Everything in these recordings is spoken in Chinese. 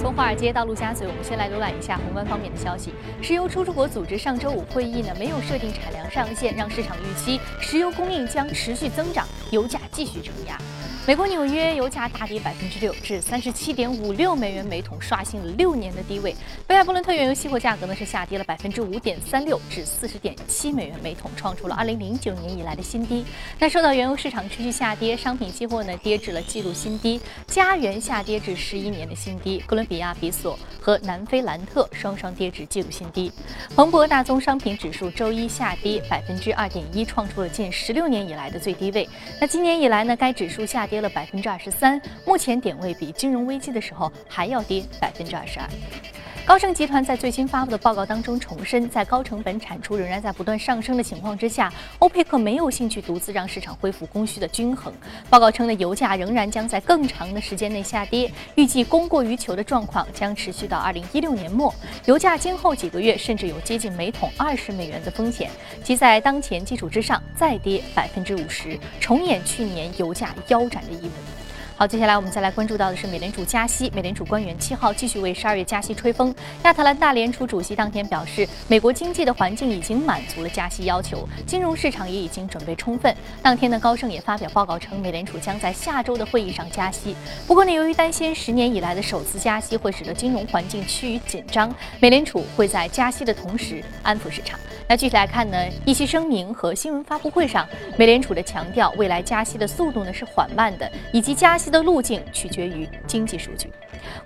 从华尔街到陆家嘴，我们先来浏览一下宏观方面的消息。石油出入国组织上周五会议呢，没有设定产量上限，让市场预期石油供应将持续增长，油价继续承压。美国纽约油价大跌百分之六，至三十七点五六美元每桶，刷新了六年的低位。北海布伦特原油期货价格呢是下跌了百分之五点三六，至四十点七美元每桶，创出了二零零九年以来的新低。那受到原油市场持续下跌，商品期货呢跌至了纪录新低，加元下跌至十一年的新低，哥伦比亚比索和南非兰特双双跌至纪录新低。彭博大宗商品指数周一下跌百分之二点一，创出了近十六年以来的最低位。那今年以来呢，该指数下。跌了百分之二十三，目前点位比金融危机的时候还要跌百分之二十二。高盛集团在最新发布的报告当中重申，在高成本产出仍然在不断上升的情况之下，欧佩克没有兴趣独自让市场恢复供需的均衡。报告称呢，油价仍然将在更长的时间内下跌，预计供过于求的状况将持续到二零一六年末。油价今后几个月甚至有接近每桶二十美元的风险，即在当前基础之上再跌百分之五十，重演去年油价腰斩的一幕。好，接下来我们再来关注到的是美联储加息。美联储官员七号继续为十二月加息吹风。亚特兰大联储主席当天表示，美国经济的环境已经满足了加息要求，金融市场也已经准备充分。当天呢，高盛也发表报告称，美联储将在下周的会议上加息。不过呢，由于担心十年以来的首次加息会使得金融环境趋于紧张，美联储会在加息的同时安抚市场。那具体来看呢，一些声明和新闻发布会上，美联储的强调，未来加息的速度呢是缓慢的，以及加息。的路径取决于经济数据。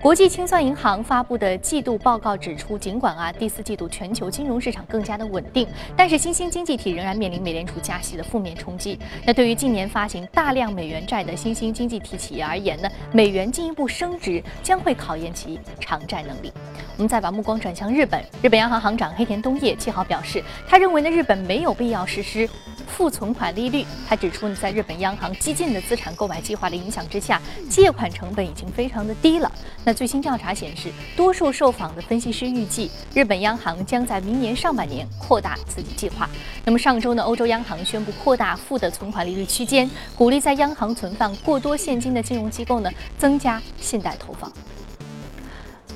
国际清算银行发布的季度报告指出，尽管啊第四季度全球金融市场更加的稳定，但是新兴经济体仍然面临美联储加息的负面冲击。那对于近年发行大量美元债的新兴经济体企业而言呢，美元进一步升值将会考验其偿债能力。我们再把目光转向日本，日本央行行长黑田东彦七号表示，他认为呢日本没有必要实施负存款利率。他指出呢，在日本央行激进的资产购买计划的影响之下，借款成本已经非常的低了。那最新调查显示，多数受访的分析师预计，日本央行将在明年上半年扩大刺激计划。那么上周呢，欧洲央行宣布扩大负的存款利率区间，鼓励在央行存放过多现金的金融机构呢增加信贷投放。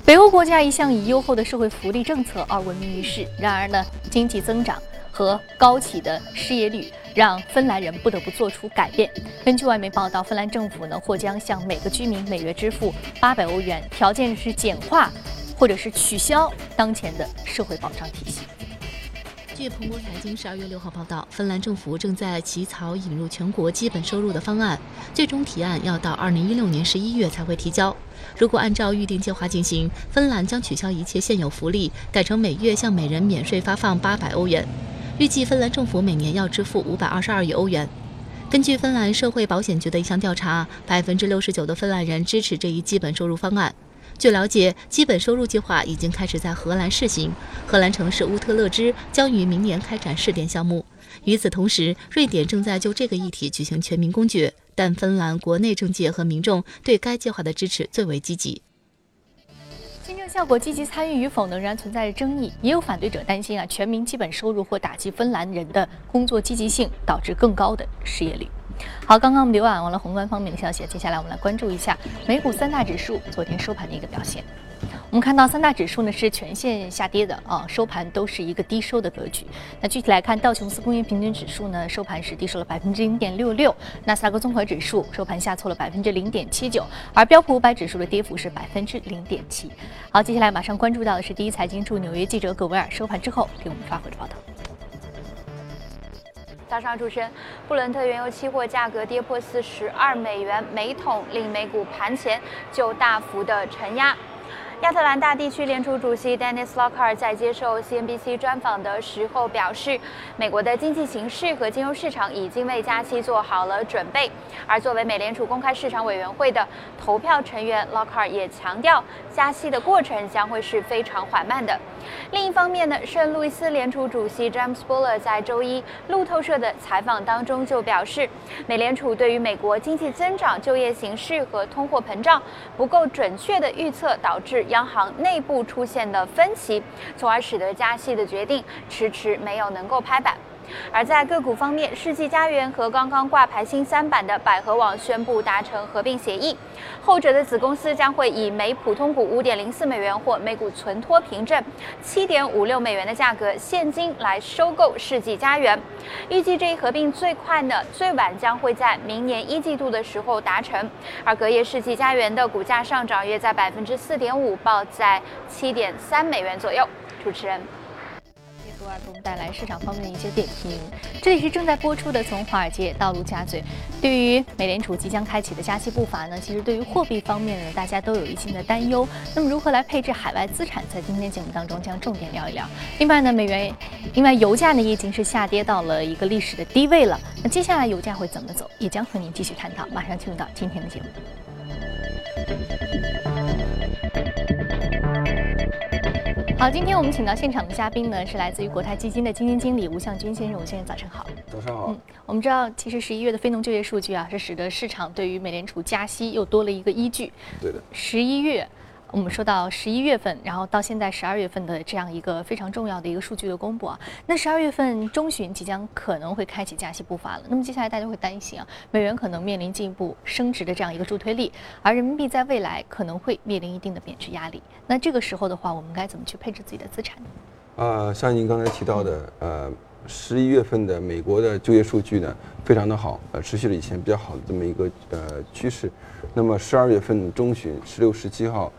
北欧国家一向以优厚的社会福利政策而闻名于世，然而呢，经济增长和高企的失业率让芬兰人不得不做出改变。根据外媒报道，芬兰政府呢或将向每个居民每月支付八百欧元，条件是简化或者是取消当前的社会保障体系。据彭博财经十二月六号报道，芬兰政府正在起草引入全国基本收入的方案，最终提案要到二零一六年十一月才会提交。如果按照预定计划进行，芬兰将取消一切现有福利，改成每月向每人免税发放八百欧元。预计芬兰政府每年要支付五百二十二亿欧元。根据芬兰社会保险局的一项调查，百分之六十九的芬兰人支持这一基本收入方案。据了解，基本收入计划已经开始在荷兰试行，荷兰城市乌特勒支将于明年开展试点项目。与此同时，瑞典正在就这个议题举行全民公决，但芬兰国内政界和民众对该计划的支持最为积极。新政效果积极参与与否仍然存在着争议，也有反对者担心啊，全民基本收入或打击芬兰人的工作积极性，导致更高的失业率。好，刚刚我们浏览完了宏观方面的消息，接下来我们来关注一下美股三大指数昨天收盘的一个表现。我们看到三大指数呢是全线下跌的啊，收盘都是一个低收的格局。那具体来看，道琼斯工业平均指数呢收盘是低收了百分之零点六六，纳斯达克综合指数收盘下挫了百分之零点七九，而标普五百指数的跌幅是百分之零点七。好，接下来马上关注到的是第一财经驻纽约记者葛维尔收盘之后给我们发回的报道。早上主持人，布伦特原油期货价格跌破四十二美元每桶，令美股盘前就大幅的承压。亚特兰大地区联储主席 Dennis Lockhart 在接受 CNBC 专访的时候表示，美国的经济形势和金融市场已经为加息做好了准备。而作为美联储公开市场委员会的投票成员，Lockhart 也强调，加息的过程将会是非常缓慢的。另一方面呢，圣路易斯联储主席 James Buller 在周一路透社的采访当中就表示，美联储对于美国经济增长、就业形势和通货膨胀不够准确的预测，导致。央行内部出现的分歧，从而使得加息的决定迟迟没有能够拍板。而在个股方面，世纪佳缘和刚刚挂牌新三板的百合网宣布达成合并协议，后者的子公司将会以每普通股五点零四美元或每股存托凭证七点五六美元的价格现金来收购世纪佳缘。预计这一合并最快呢，最晚将会在明年一季度的时候达成。而隔夜世纪佳缘的股价上涨约在百分之四点五，报在七点三美元左右。主持人。给我们带来市场方面的一些点评。这里是正在播出的《从华尔街到陆家嘴》。对于美联储即将开启的加息步伐呢，其实对于货币方面呢，大家都有一定的担忧。那么如何来配置海外资产，在今天节目当中将重点聊一聊。另外呢，美元，另外油价呢已经是下跌到了一个历史的低位了。那接下来油价会怎么走，也将和您继续探讨。马上进入到今天的节目。好，今天我们请到现场的嘉宾呢，是来自于国泰基金的基金经理吴向军先生。吴先生，早上好。早上好。嗯，我们知道，其实十一月的非农就业数据啊，是使得市场对于美联储加息又多了一个依据。对的。十一月。我们说到十一月份，然后到现在十二月份的这样一个非常重要的一个数据的公布啊，那十二月份中旬即将可能会开启加息步伐了。那么接下来大家会担心啊，美元可能面临进一步升值的这样一个助推力，而人民币在未来可能会面临一定的贬值压力。那这个时候的话，我们该怎么去配置自己的资产呢？啊，像您刚才提到的，呃，十一月份的美国的就业数据呢，非常的好，呃，持续了以前比较好的这么一个呃趋势。那么十二月份中旬，十六、十七号。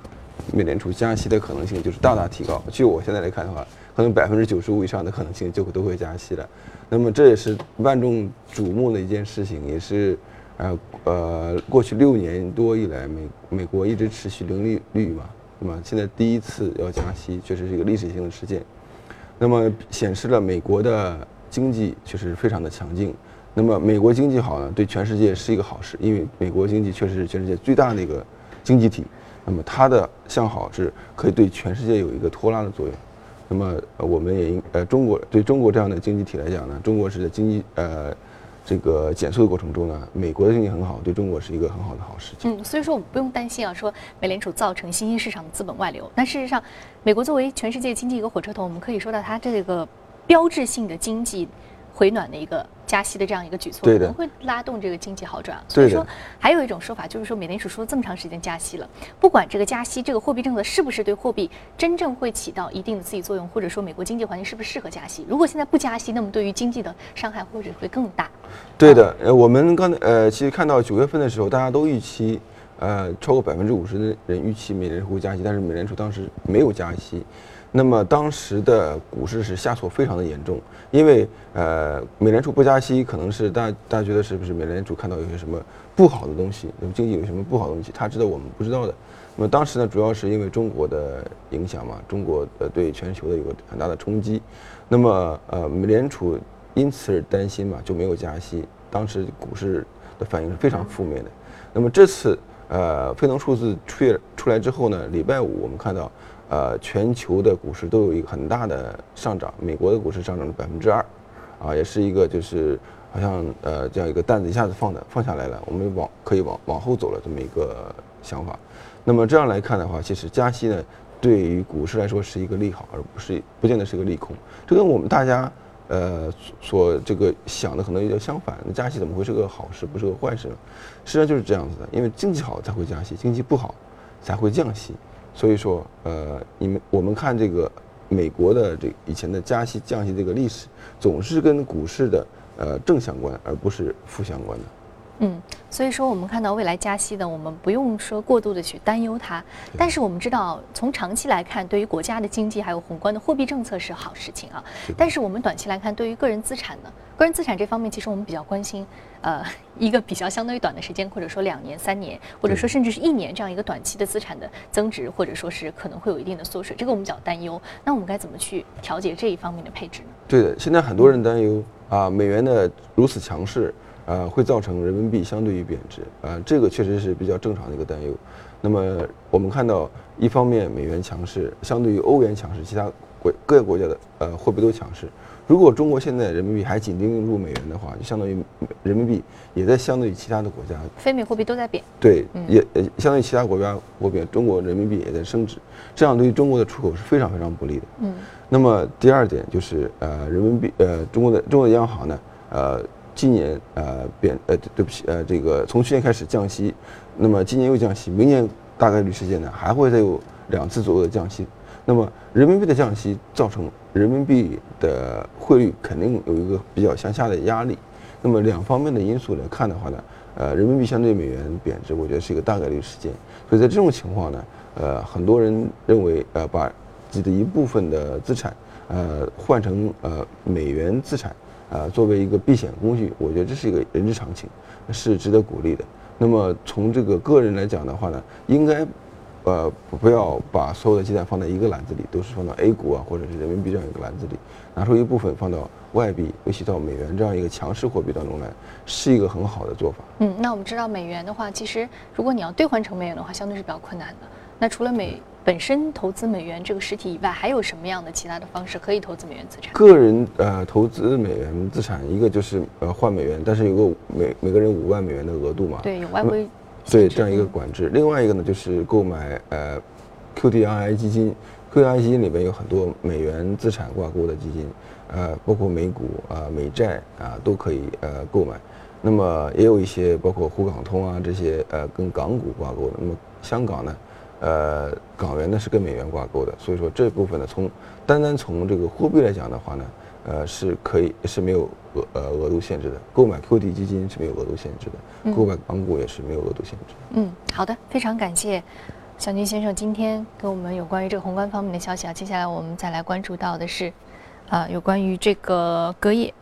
美联储加息的可能性就是大大提高。据我现在来看的话，可能百分之九十五以上的可能性就会都会加息了。那么这也是万众瞩目的一件事情，也是呃呃过去六年多以来美美国一直持续零利率嘛，那么现在第一次要加息，确实是一个历史性的事件。那么显示了美国的经济确实非常的强劲。那么美国经济好呢，对全世界是一个好事，因为美国经济确实是全世界最大的一个经济体。那么它的向好是可以对全世界有一个拖拉的作用。那么我们也应呃中国对中国这样的经济体来讲呢，中国是在经济呃这个减速的过程中呢，美国的经济很好，对中国是一个很好的好事情。嗯，所以说我们不用担心啊，说美联储造成新兴市场的资本外流。那事实上，美国作为全世界经济一个火车头，我们可以说到它这个标志性的经济。回暖的一个加息的这样一个举措，可能会拉动这个经济好转。所以说，还有一种说法就是说，美联储说了这么长时间加息了，不管这个加息这个货币政策是不是对货币真正会起到一定的刺激作用，或者说美国经济环境是不是适合加息？如果现在不加息，那么对于经济的伤害或者会更大。对的，呃，我们刚才呃，其实看到九月份的时候，大家都预期，呃，超过百分之五十的人预期美联储会加息，但是美联储当时没有加息。那么当时的股市是下挫非常的严重，因为呃美联储不加息，可能是大大家觉得是不是美联储看到有些什么不好的东西，那么经济有什么不好的东西，他知道我们不知道的。那么当时呢，主要是因为中国的影响嘛，中国呃对全球的有个很大的冲击，那么呃美联储因此而担心嘛，就没有加息。当时股市的反应是非常负面的。那么这次呃非农数字出出来之后呢，礼拜五我们看到。呃，全球的股市都有一个很大的上涨，美国的股市上涨了百分之二，啊，也是一个就是好像呃这样一个担子一下子放的放下来了，我们往可以往往后走了这么一个想法。那么这样来看的话，其实加息呢，对于股市来说是一个利好，而不是不见得是一个利空。这跟我们大家呃所这个想的可能有点相反。那加息怎么会是个好事，不是个坏事呢？实际上就是这样子的，因为经济好才会加息，经济不好才会降息。所以说，呃，你们我们看这个美国的这以前的加息降息这个历史，总是跟股市的呃正相关，而不是负相关的。嗯，所以说我们看到未来加息呢，我们不用说过度的去担忧它。但是我们知道，从长期来看，对于国家的经济还有宏观的货币政策是好事情啊。但是我们短期来看，对于个人资产呢，个人资产这方面，其实我们比较关心，呃，一个比较相对于短的时间，或者说两年、三年，或者说甚至是一年这样一个短期的资产的增值，或者说是可能会有一定的缩水，这个我们比较担忧。那我们该怎么去调节这一方面的配置呢？对的，现在很多人担忧啊，美元的如此强势。呃，会造成人民币相对于贬值，呃，这个确实是比较正常的一个担忧。那么我们看到，一方面美元强势，相对于欧元强势，其他国各个国家的呃货币都强势。如果中国现在人民币还紧盯住美元的话，就相当于人民币也在相对于其他的国家，非美货币都在贬。对，也呃相当于其他国家货币，中国人民币也在升值，这样对于中国的出口是非常非常不利的。嗯。那么第二点就是呃人民币呃中国的中国的央行呢呃。今年呃贬呃对不起呃这个从去年开始降息，那么今年又降息，明年大概率事件呢还会再有两次左右的降息。那么人民币的降息造成人民币的汇率肯定有一个比较向下的压力。那么两方面的因素来看的话呢，呃人民币相对美元贬值，我觉得是一个大概率事件。所以在这种情况呢，呃很多人认为呃把自己的一部分的资产呃换成呃美元资产。啊，作为一个避险工具，我觉得这是一个人之常情，是值得鼓励的。那么从这个个人来讲的话呢，应该，呃，不要把所有的鸡蛋放在一个篮子里，都是放到 A 股啊，或者是人民币这样一个篮子里，拿出一部分放到外币，尤其到美元这样一个强势货币当中来，是一个很好的做法。嗯，那我们知道美元的话，其实如果你要兑换成美元的话，相对是比较困难的。那除了美本身投资美元这个实体以外，还有什么样的其他的方式可以投资美元资产？个人呃投资美元资产，一个就是呃换美元，但是有个每每个人五万美元的额度嘛。对，有外汇。对，这样一个管制。另外一个呢，就是购买呃 QDII 基金，QDII 基金里边有很多美元资产挂钩的基金，呃，包括美股啊、美债啊都可以呃购买。那么也有一些包括沪港通啊这些呃跟港股挂钩的。那么香港呢？呃，港元呢是跟美元挂钩的，所以说这部分呢，从单单从这个货币来讲的话呢，呃，是可以是没有额呃额度限制的。购买 QD 基金是没有额度限制的，购买港股也是没有额度限制。嗯，好的，非常感谢小军先生今天跟我们有关于这个宏观方面的消息啊。接下来我们再来关注到的是，啊，有关于这个隔夜。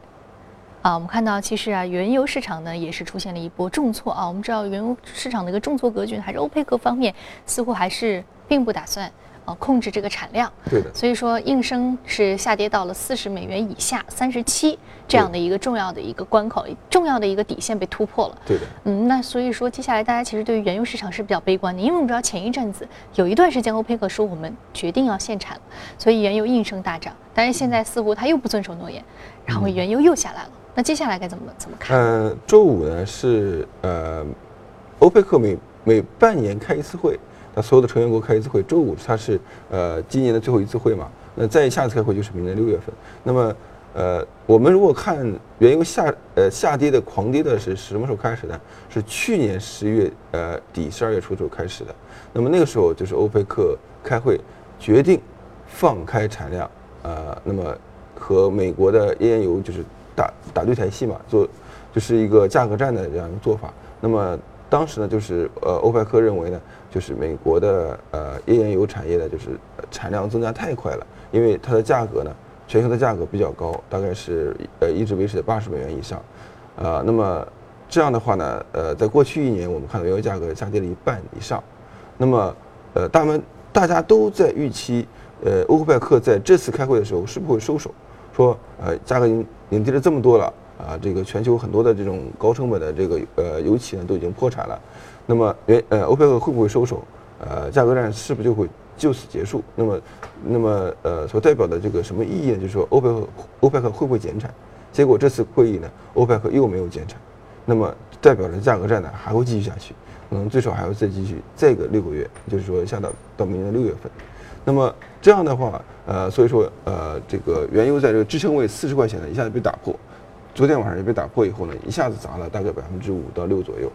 啊，我们看到其实啊，原油市场呢也是出现了一波重挫啊。我们知道原油市场的一个重挫格局，还是欧佩克方面似乎还是并不打算啊控制这个产量。对的。所以说应声是下跌到了四十美元以下，三十七这样的一个重要的一个关口，重要的一个底线被突破了。对的。嗯，那所以说接下来大家其实对于原油市场是比较悲观的，因为我们知道前一阵子有一段时间欧佩克说我们决定要限产，所以原油应声大涨。但是现在似乎他又不遵守诺言，然后原油又下来了。那接下来该怎么怎么看？呃，周五呢是呃，欧佩克每每半年开一次会，那所有的成员国开一次会。周五它是呃今年的最后一次会嘛？那再下次开会就是明年六月份。那么呃，我们如果看原油下呃下跌的狂跌的是什么时候开始的？是去年十月呃底十二月初时候开始的。那么那个时候就是欧佩克开会决定放开产量，呃，那么和美国的页岩油就是。打打对台戏嘛，做就是一个价格战的这样一个做法。那么当时呢，就是呃，欧佩克认为呢，就是美国的呃页岩油产业呢，就是产量增加太快了，因为它的价格呢，全球的价格比较高，大概是呃一直维持在八十美元以上。呃，那么这样的话呢，呃，在过去一年，我们看到原油价格下跌了一半以上。那么呃，大们大家都在预期，呃，欧佩克在这次开会的时候是不会收手。说呃，价格已经已经跌了这么多了啊，这个全球很多的这种高成本的这个呃油企呢都已经破产了，那么原呃欧佩克会不会收手？呃，价格战是不是就会就此结束？那么那么呃所代表的这个什么意义呢？就是说欧佩克欧佩克会不会减产？结果这次会议呢，欧佩克又没有减产，那么代表着价格战呢还会继续下去，可能最少还要再继续再个六个月，就是说下到到明年六月份。那么这样的话，呃，所以说，呃，这个原油在这个支撑位四十块钱呢，一下子被打破，昨天晚上也被打破以后呢，一下子砸了大概百分之五到六左右。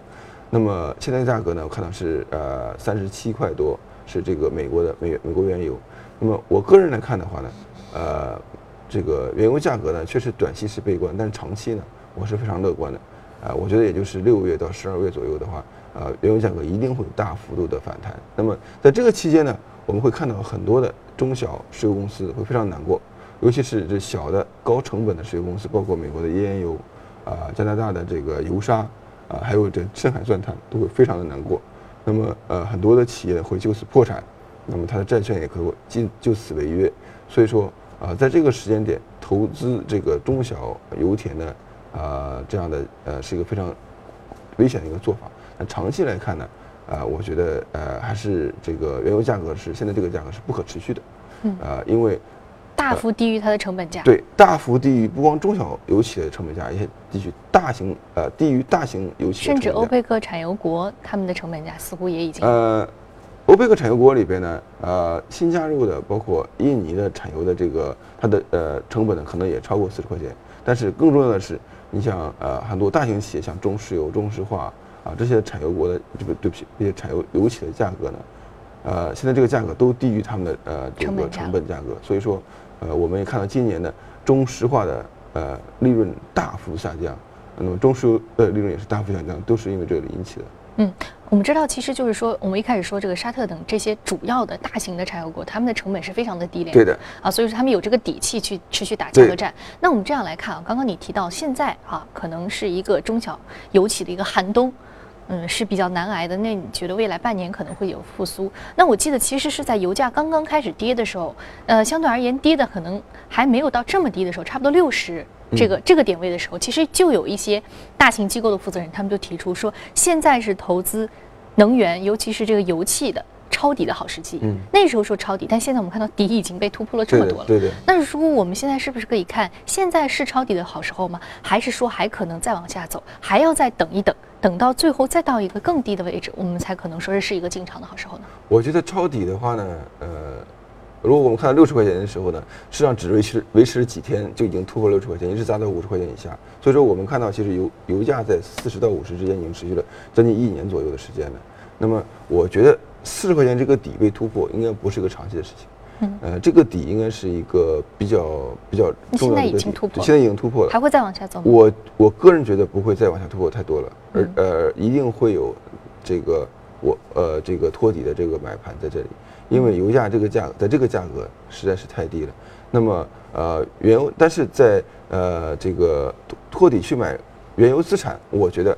那么现在价格呢，我看到是呃三十七块多，是这个美国的美美国原油。那么我个人来看的话呢，呃，这个原油价格呢，确实短期是悲观，但是长期呢，我是非常乐观的。啊，我觉得也就是六月到十二月左右的话，呃，原油价格一定会大幅度的反弹。那么在这个期间呢？我们会看到很多的中小石油公司会非常难过，尤其是这小的高成本的石油公司，包括美国的页岩油，啊，加拿大的这个油砂，啊，还有这深海钻探都会非常的难过。那么，呃，很多的企业会就此破产，那么它的债券也可能就就此违约。所以说，啊，在这个时间点投资这个中小油田呢，呃这样的呃是一个非常危险的一个做法。那长期来看呢，呃，我觉得呃还是这个原油价格是现在这个价格是不可持续的，嗯呃，因为大幅低于它的成本价。对大幅低于不光中小油企的成本价，一些地区大型呃低于大型油企甚至。欧佩克产油国他们的成本价似乎也已经呃，欧佩克产油国里边呢，呃，新加入的包括印尼的产油的这个它的呃成本呢，可能也超过四十块钱。但是更重要的是，你像呃很多大型企业，像中石油、中石化啊这些产油国的这个对不起，这些产油油企的价格呢，呃，现在这个价格都低于他们的呃这个成本价成本价格。所以说，呃，我们也看到今年的，中石化的呃利润大幅下降，那么中石油的利润也是大幅下降，都是因为这个引起的。嗯，我们知道，其实就是说，我们一开始说这个沙特等这些主要的大型的产油国，他们的成本是非常的低廉。对的。啊，所以说他们有这个底气去持续打价格战。那我们这样来看啊，刚刚你提到现在啊，可能是一个中小油企的一个寒冬。嗯，是比较难挨的。那你觉得未来半年可能会有复苏？那我记得其实是在油价刚刚开始跌的时候，呃，相对而言跌的可能还没有到这么低的时候，差不多六十这个、这个点位的时候，其实就有一些大型机构的负责人，他们就提出说，现在是投资能源，尤其是这个油气的抄底的好时机。嗯那时候说抄底，但现在我们看到底已经被突破了这么多了。对的对的。那如果我们现在是不是可以看，现在是抄底的好时候吗？还是说还可能再往下走，还要再等一等，等到最后再到一个更低的位置，我们才可能说是是一个进场的好时候呢？我觉得抄底的话呢，呃，如果我们看到六十块钱的时候呢，市场只维持维持了几天就已经突破六十块钱，一直砸到五十块钱以下。所以说我们看到其实油油价在四十到五十之间已经持续了将近一年左右的时间了。那么我觉得四十块钱这个底被突破，应该不是一个长期的事情。嗯呃，这个底应该是一个比较比较现在已重要的一个底经突破现在已经突破了。还会再往下走吗？我我个人觉得不会再往下突破太多了，而嗯呃一定会有这个我呃这个托底的这个买盘在这里，因为油价这个价在这个价格实在是太低了。那么呃原油，但是在呃这个托托底去买原油资产，我觉得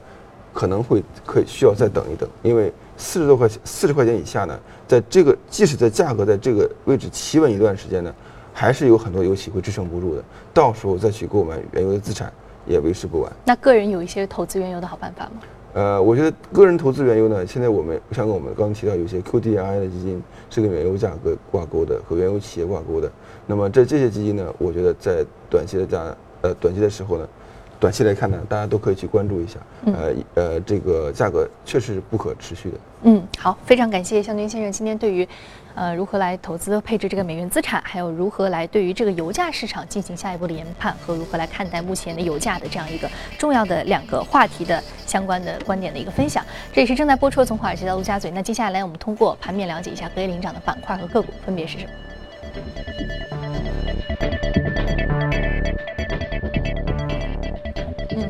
可能会可以需要再等一等，因为四十多块钱四十块钱以下呢，在这个即使在价格在这个位置企稳一段时间呢，还是有很多油企会支撑不住的，到时候再去购买原油的资产也为时不晚。那个人有一些投资原油的好办法吗？呃，我觉得个人投资原油呢，现在我们像我们刚刚提到，有些 QDII 的基金是跟原油价格挂钩的，和原油企业挂钩的。那么在这些基金呢，我觉得在短期的价呃短期的时候呢，短期来看呢，大家都可以去关注一下。呃呃，这个价格确实是不可持续的。嗯，好，非常感谢向军先生今天对于，呃，如何来投资配置这个美元资产，还有如何来对于这个油价市场进行下一步的研判，和如何来看待目前的油价的这样一个重要的两个话题的相关的观点的一个分享。这也是正在播出的从华尔街到陆家嘴。那接下来我们通过盘面了解一下隔夜领涨的板块和个股分别是什么。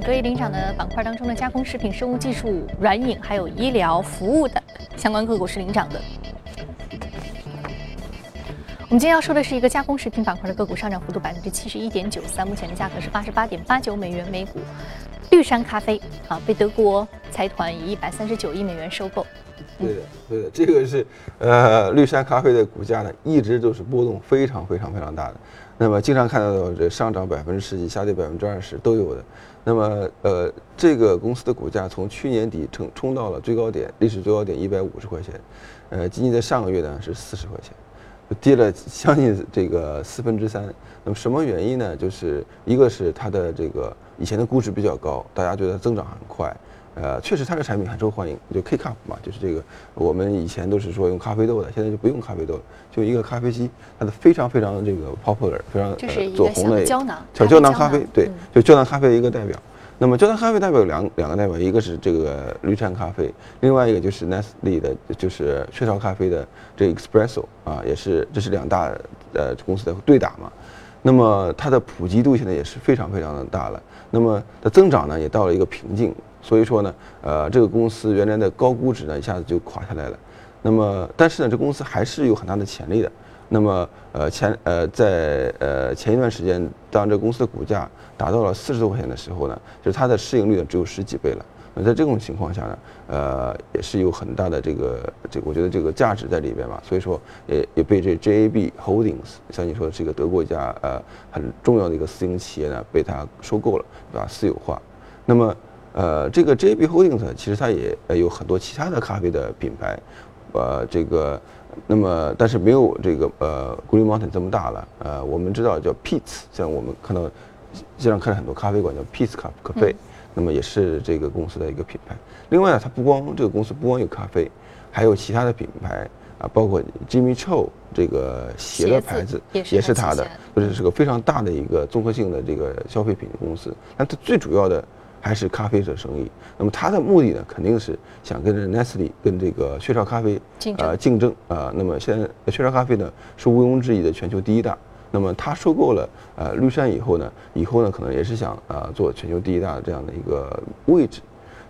隔夜领涨的板块当中的加工食品、生物技术、软饮还有医疗服务的相关个股是领涨的。我们今天要说的是一个加工食品板块的个股上涨幅度百分之七十一点九三，目前的价格是八十八点八九美元每股。绿山咖啡啊，被德国财团以一百三十九亿美元收购。对的，对的，这个是呃绿山咖啡的股价呢，一直都是波动非常非常非常大的。那么经常看到这上涨百分之十几，下跌百分之二十都有的。那么呃，这个公司的股价从去年底冲冲到了最高点，历史最高点一百五十块钱，呃，仅仅在上个月呢是四十块钱，跌了将近这个四分之三。那么什么原因呢？就是一个是它的这个以前的估值比较高，大家觉得增长很快。呃，确实它的产品很受欢迎，就 K cup 嘛，就是这个我们以前都是说用咖啡豆的，现在就不用咖啡豆了，就一个咖啡机，它的非常非常这个 popular，非常就是一个走红的小胶囊小咖啡胶胶囊咖啡，对嗯，就胶囊咖啡的一个代表。那么胶囊咖啡代表有两两个代表，一个是这个绿山咖啡，另外一个就是 Nestle 的，就是雀巢咖啡的这个 Espresso 啊，也是这是两大呃公司的对打嘛。那么它的普及度现在也是非常非常的大了，那么的增长呢也到了一个瓶颈，所以说呢，呃，这个公司原来的高估值呢一下子就垮下来了。那么，但是呢，这公司还是有很大的潜力的。那么，呃，前呃在呃前一段时间，当这公司的股价达到了四十多块钱的时候呢，就是它的市盈率呢只有十几倍了。那在这种情况下呢，呃，也是有很大的这个这我觉得这个价值在里边嘛。所以说也也被这 JAB Holdings 像你说的这个德国一家呃很重要的一个私营企业呢被它收购了，对吧？私有化。那么呃这个 JAB Holdings 其实它也有很多其他的咖啡的品牌，呃这个那么但是没有这个呃 Green Mountain 这么大了。呃我们知道叫 Peet's，像我们看到经常看到很多咖啡馆叫 Peet's 咖咖啡。那么也是这个公司的一个品牌。另外呢，它不光这个公司不光有咖啡，还有其他的品牌啊，包括 Jimmy Choo 这个鞋的牌子也是它的，就是是个非常大的一个综合性的这个消费品公司。那它最主要的还是咖啡的生意。那么他的目的呢，肯定是想跟着 Nestle 跟这个雀巢咖啡呃竞争啊。那么现在雀巢咖啡呢是毋庸置疑的全球第一大。那么他收购了呃绿山以后呢，以后呢可能也是想呃做全球第一大的这样的一个位置。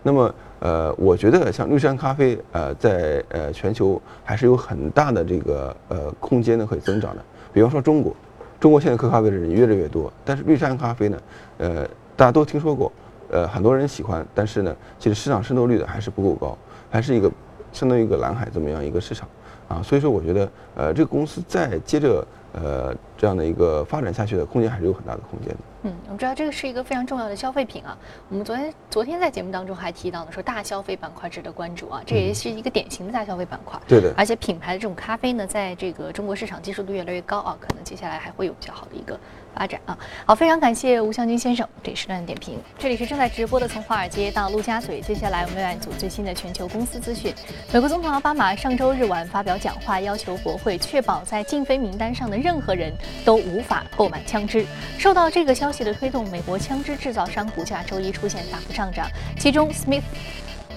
那么呃，我觉得像绿山咖啡呃在呃全球还是有很大的这个呃空间呢可以增长的。比方说中国，中国现在喝咖啡的人越来越多，但是绿山咖啡呢，呃大家都听说过，呃很多人喜欢，但是呢其实市场渗透率的还是不够高，还是一个相当于一个蓝海这么样一个市场啊。所以说我觉得呃这个公司再接着。呃，这样的一个发展下去的空间还是有很大的空间的。嗯，我们知道这个是一个非常重要的消费品啊。我们昨天昨天在节目当中还提到了说大消费板块值得关注啊，这也是一个典型的大消费板块。对的。而且品牌的这种咖啡呢，在这个中国市场接受度越来越高啊，可能接下来还会有比较好的一个。发展啊，好，非常感谢吴向军先生这时段的点评。这里是正在直播的，从华尔街到陆家嘴。接下来我们来组最新的全球公司资讯。美国总统奥巴马上周日晚发表讲话，要求国会确保在禁飞名单上的任何人都无法购买枪支。受到这个消息的推动，美国枪支制造商股价周一出现大幅上涨，其中 Smith，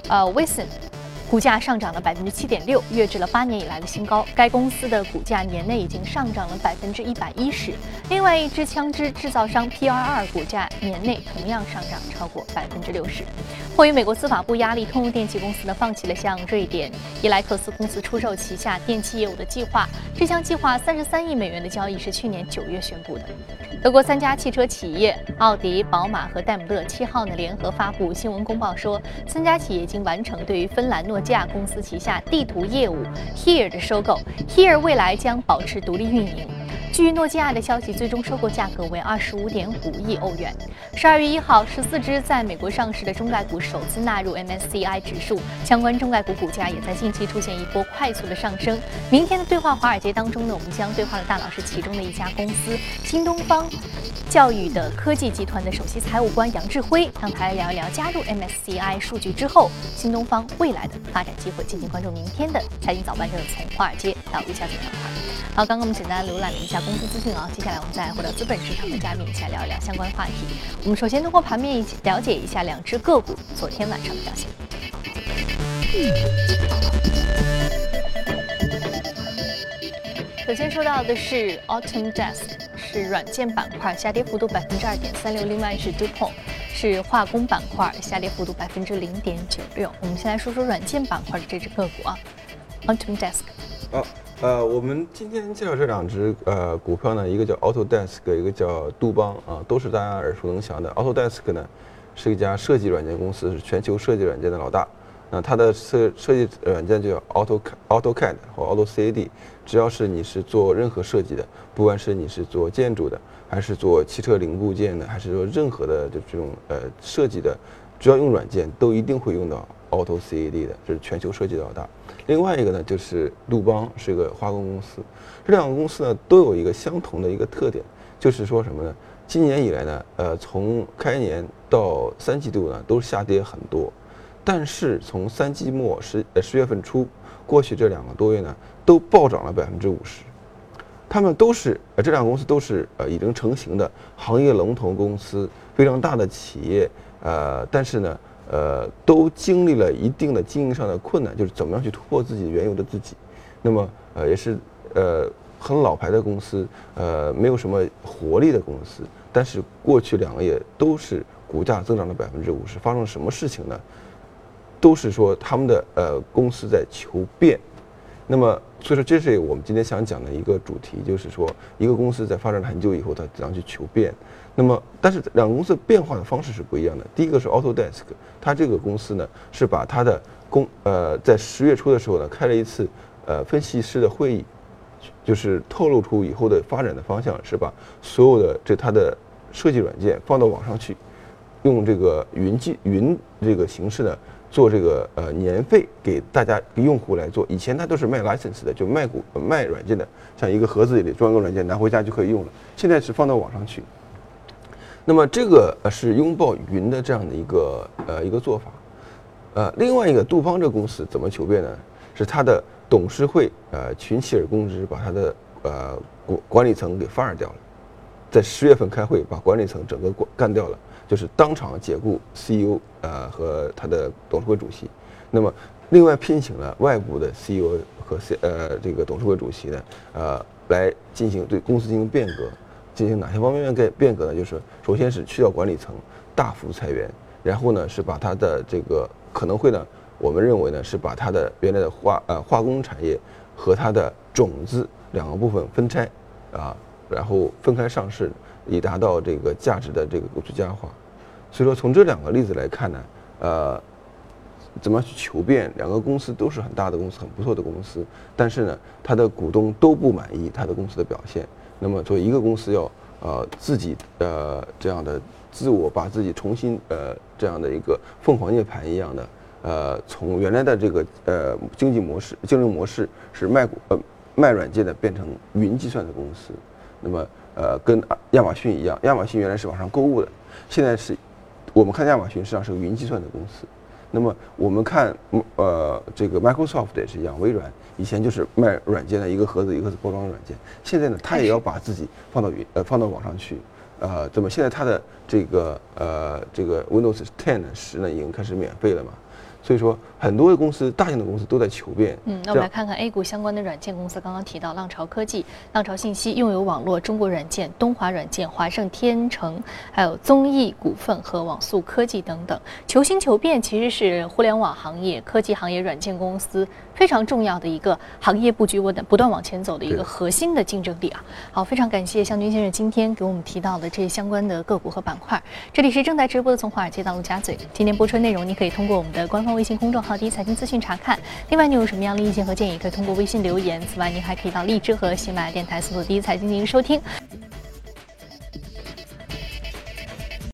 呃，Wesson。股价上涨了百分之七点六，跃至了八年以来的新高。该公司的股价年内已经上涨了百分之一百一十。另外一支枪支制造商 PRR 股价年内同样上涨超过百分之六十。迫于美国司法部压力，通用电气公司呢放弃了向瑞典伊莱克斯公司出售旗下电气业务的计划。这项计划三十三亿美元的交易是去年九月宣布的。德国三家汽车企业奥迪、宝马和戴姆勒七号呢联合发布新闻公报说，三家企业已经完成对于芬兰诺。诺基亚公司旗下地图业务 Here 的收购，Here 未来将保持独立运营。据诺基亚的消息，最终收购价格为二十五点五亿欧元。十二月一号，十四只在美国上市的中概股首次纳入 MSCI 指数，相关中概股股价也在近期出现一波快速的上升。明天的对话华尔街当中呢，我们将对话的大佬是其中的一家公司新东方教育的科技集团的首席财务官杨志辉，让他来聊一聊加入 MSCI 数据之后，新东方未来的发展机会。敬请关注明天的财经早班车，从华尔街到陆家嘴板块。好，刚刚我们简单浏览了一下。公司资讯啊，接下来我们再回到资本市场的嘉宾一起来聊一聊相关话题。我们首先通过盘面一起了解一下两只个股昨天晚上的表现。首先说到的是 Autumn Desk 是软件板块下跌幅度百分之二点三六，另外是 Dupont，是化工板块下跌幅度百分之零点九六。我们先来说说软件板块的这只个股啊，Autodesk。好。呃，我们今天介绍这两只呃股票呢，一个叫 Autodesk，一个叫杜邦啊，都是大家耳熟能详的。Autodesk 呢是一家设计软件公司，是全球设计软件的老大。那它的设设计软件就叫 Auto AutoCAD 或 AutoCAD，只要是你是做任何设计的，不管是你是做建筑的，还是做汽车零部件的，还是说任何的就这种呃设计的，只要用软件，都一定会用到 AutoCAD 的，这是全球设计老大。另外一个呢，就是杜邦是一个化工公司，这两个公司呢都有一个相同的一个特点，就是说什么呢？今年以来呢，呃，从开年到三季度呢都下跌很多，但是从三季末十呃十月份初过去这两个多月呢，都暴涨了百分之五十。他们都是呃这两个公司都是呃已经成型的行业龙头公司，非常大的企业，呃，但是呢。呃，都经历了一定的经营上的困难，就是怎么样去突破自己原有的自己。那么，呃，也是呃很老牌的公司，呃，没有什么活力的公司。但是过去两个月都是股价增长了百分之五十。发生了什么事情呢？都是说他们的呃公司在求变，那么，所以说这是我们今天想讲的一个主题，就是说一个公司在发展了很久以后，它怎样去求变。那么，但是两个公司变化的方式是不一样的。第一个是 Autodesk，它这个公司呢是把它的公呃在十月初的时候呢开了一次呃分析师的会议，就是透露出以后的发展的方向是把所有的这它的设计软件放到网上去，用这个云计云这个形式呢。做这个呃年费给大家给用户来做，以前它都是卖 license 的，就卖股卖软件的，像一个盒子里装个软件拿回家就可以用了。现在是放到网上去。那么这个呃是拥抱云的这样的一个呃一个做法。呃，另外一个杜邦这个公司怎么求变呢？是它的董事会呃群起而攻之，把它的呃管管理层给 fire 掉了，在十月份开会把管理层整个干掉了。就是当场解雇 CEO，呃和他的董事会主席，那么另外聘请了外部的 CEO 和 C 呃这个董事会主席呢，呃来进行对公司进行变革，进行哪些方面变变革呢？就是首先是去掉管理层，大幅裁员，然后呢是把它的这个可能会呢，我们认为呢是把它的原来的化呃化工产业和它的种子两个部分分拆，啊然后分开上市。以达到这个价值的这个最佳化，所以说从这两个例子来看呢，呃，怎么样去求变？两个公司都是很大的公司，很不错的公司，但是呢，它的股东都不满意它的公司的表现。那么作为一个公司要呃自己呃这样的自我把自己重新呃这样的一个凤凰涅槃一样的呃从原来的这个呃经济模式竞争模式是卖股呃卖软件的变成云计算的公司，那么。呃，跟亚马逊一样，亚马逊原来是网上购物的，现在是，我们看亚马逊实际上是个云计算的公司。那么我们看，呃，这个 Microsoft 也是一样，微软以前就是卖软件的一个盒子一个包装软件，现在呢，它也要把自己放到云呃放到网上去，呃，怎么现在它的这个呃这个 Windows 10十呢已经开始免费了嘛？所以说，很多的公司，大型的公司都在求变。嗯，那我们来看看 A 股相关的软件公司。刚刚提到浪潮科技、浪潮信息、用友网络、中国软件、东华软件、华盛天成，还有综艺股份和网速科技等等。求新求变其实是互联网行业、科技行业、软件公司非常重要的一个行业布局，不断不断往前走的一个核心的竞争力啊。好，非常感谢向军先生今天给我们提到的这些相关的个股和板块。这里是正在直播的从华尔街到陆家嘴，今天播出内容你可以通过我们的官方。微信公众号“第一财经资讯”查看。另外，你有什么样的意见和建议，可以通过微信留言。此外，您还可以到荔枝和喜马拉雅电台搜索“第一财经”进行收听。